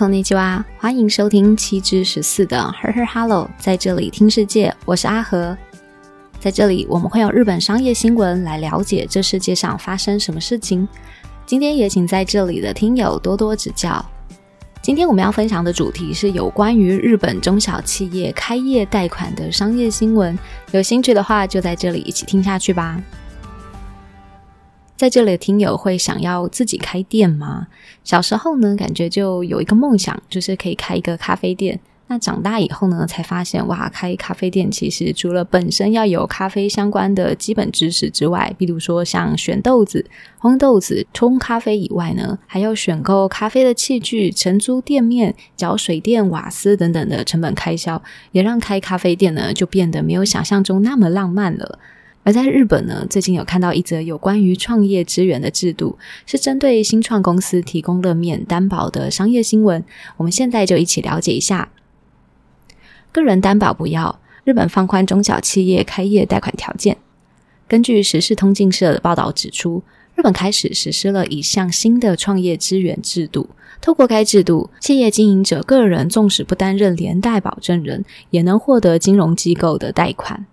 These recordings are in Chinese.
こんにちは，欢迎收听七之十四的 Her Her Hello，在这里听世界，我是阿和。在这里，我们会用日本商业新闻来了解这世界上发生什么事情。今天也请在这里的听友多多指教。今天我们要分享的主题是有关于日本中小企业开业贷款的商业新闻。有兴趣的话，就在这里一起听下去吧。 在这里的听友会想要自己开店吗？小时候呢，感觉就有一个梦想，就是可以开一个咖啡店。那长大以后呢，才发现哇，开咖啡店其实除了本身要有咖啡相关的基本知识之外，比如说像选豆子、烘豆子、冲咖啡以外呢，还要选购咖啡的器具、承租店面、缴水电、瓦斯等等的成本开销，也让开咖啡店呢就变得没有想象中那么浪漫了。而在日本呢，最近有看到一则有关于创业资源的制度，是针对新创公司提供了免担保的商业新闻。我们现在就一起了解一下。个人担保不要，日本放宽中小企业开业贷款条件。根据时事通讯社的报道指出，日本开始实施了一项新的创业资源制度。透过该制度，企业经营者个人纵使不担任连带保证人，也能获得金融机构的贷款。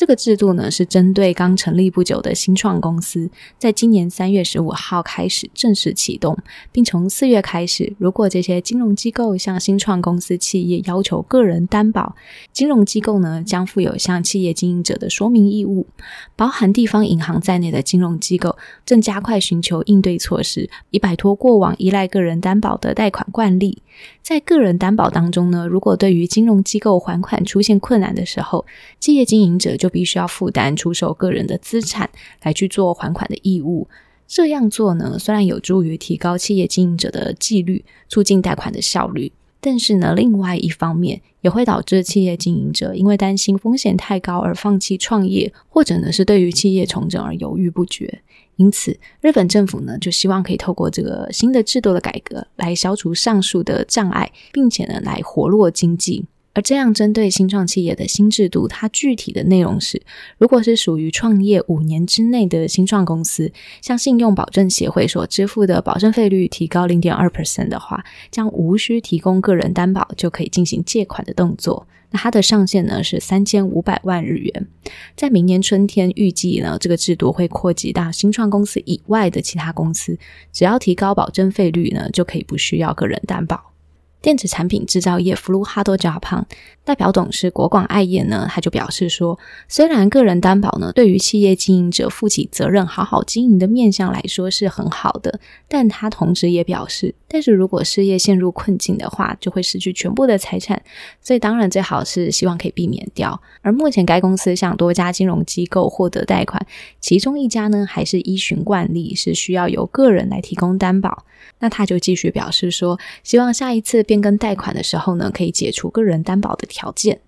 这个制度呢，是针对刚成立不久的新创公司，在今年三月十五号开始正式启动，并从四月开始，如果这些金融机构向新创公司企业要求个人担保，金融机构呢将负有向企业经营者的说明义务。包含地方银行在内的金融机构正加快寻求应对措施，以摆脱过往依赖个人担保的贷款惯例。在个人担保当中呢，如果对于金融机构还款出现困难的时候，企业经营者就必须要负担出售个人的资产来去做还款的义务。这样做呢，虽然有助于提高企业经营者的纪律，促进贷款的效率，但是呢，另外一方面也会导致企业经营者因为担心风险太高而放弃创业，或者呢是对于企业重整而犹豫不决。因此，日本政府呢就希望可以透过这个新的制度的改革，来消除上述的障碍，并且呢来活络经济。而这样针对新创企业的新制度，它具体的内容是：如果是属于创业五年之内的新创公司，向信用保证协会所支付的保证费率提高零点二 percent 的话，将无需提供个人担保就可以进行借款的动作。那它的上限呢是三千五百万日元。在明年春天，预计呢这个制度会扩及到新创公司以外的其他公司，只要提高保证费率呢，就可以不需要个人担保。电子产品制造业 Flu Hard Japan 代表董事国广爱业呢，他就表示说，虽然个人担保呢，对于企业经营者负起责任、好好经营的面向来说是很好的，但他同时也表示，但是如果事业陷入困境的话，就会失去全部的财产，所以当然最好是希望可以避免掉。而目前该公司向多家金融机构获得贷款，其中一家呢，还是依循惯例是需要由个人来提供担保。那他就继续表示说，希望下一次变更贷款的时候呢，可以解除个人担保的条件。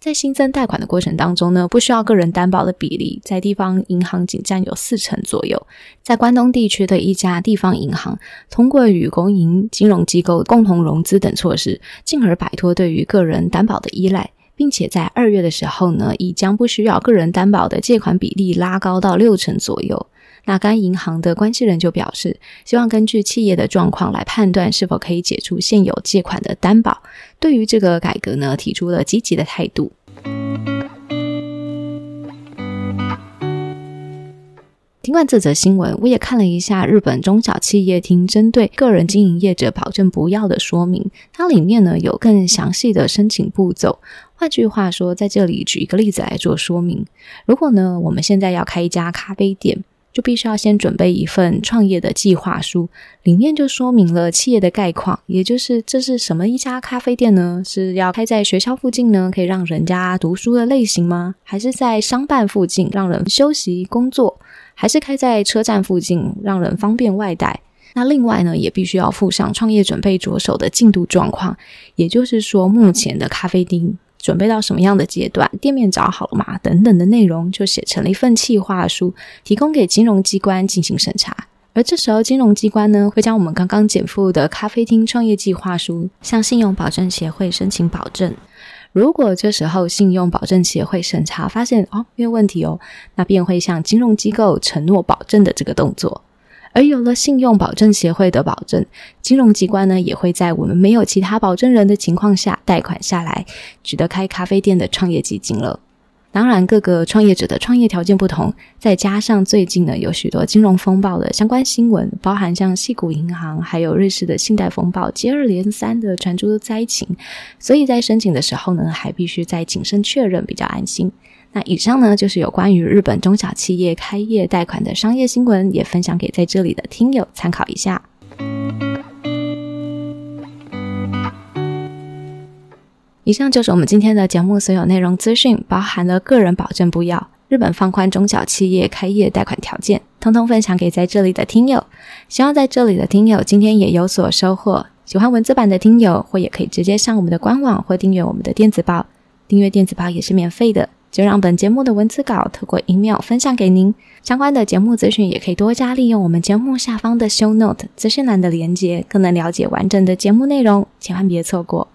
在新增贷款的过程当中呢，不需要个人担保的比例在地方银行仅占有四成左右。在关东地区的一家地方银行，通过与公营金融机构共同融资等措施，进而摆脱对于个人担保的依赖，并且在二月的时候呢，已将不需要个人担保的借款比例拉高到六成左右。那该银行的关系人就表示，希望根据企业的状况来判断是否可以解除现有借款的担保。对于这个改革呢，提出了积极的态度。听完这则新闻，我也看了一下日本中小企业厅针对个人经营业者保证不要的说明，它里面呢有更详细的申请步骤。换句话说，在这里举一个例子来做说明：如果呢我们现在要开一家咖啡店。就必须要先准备一份创业的计划书，里面就说明了企业的概况，也就是这是什么一家咖啡店呢？是要开在学校附近呢，可以让人家读书的类型吗？还是在商办附近让人休息工作？还是开在车站附近让人方便外带？那另外呢，也必须要附上创业准备着手的进度状况，也就是说目前的咖啡厅。准备到什么样的阶段？店面找好了吗？等等的内容就写成了一份企划书，提供给金融机关进行审查。而这时候，金融机关呢会将我们刚刚减负的咖啡厅创业计划书向信用保证协会申请保证。如果这时候信用保证协会审查发现哦没有问题哦，那便会向金融机构承诺保证的这个动作。而有了信用保证协会的保证，金融机关呢也会在我们没有其他保证人的情况下贷款下来，取得开咖啡店的创业基金了。当然，各个创业者的创业条件不同，再加上最近呢有许多金融风暴的相关新闻，包含像细谷银行还有瑞士的信贷风暴接二连三的传出灾情，所以在申请的时候呢，还必须再谨慎确认比较安心。那以上呢就是有关于日本中小企业开业贷款的商业新闻，也分享给在这里的听友参考一下。以上就是我们今天的节目所有内容资讯，包含了个人保证不要、日本放宽中小企业开业贷款条件，通通分享给在这里的听友。希望在这里的听友今天也有所收获。喜欢文字版的听友，或也可以直接上我们的官网或订阅我们的电子报。订阅电子报也是免费的，就让本节目的文字稿透过 email 分享给您。相关的节目资讯也可以多加利用我们节目下方的 show note 资讯栏的连接，更能了解完整的节目内容，千万别错过。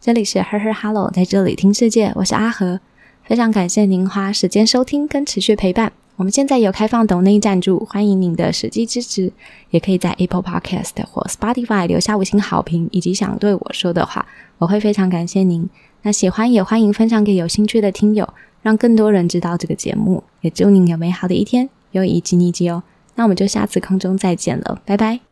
这里是 Her Her Hello，在这里听世界，我是阿和，非常感谢您花时间收听跟持续陪伴。我们现在有开放抖内赞助，欢迎您的实际支持，也可以在 Apple Podcast 或 Spotify 留下五星好评，以及想对我说的话，我会非常感谢您。那喜欢也欢迎分享给有兴趣的听友，让更多人知道这个节目。也祝您有美好的一天，有一吉尼吉哦。那我们就下次空中再见了，拜拜。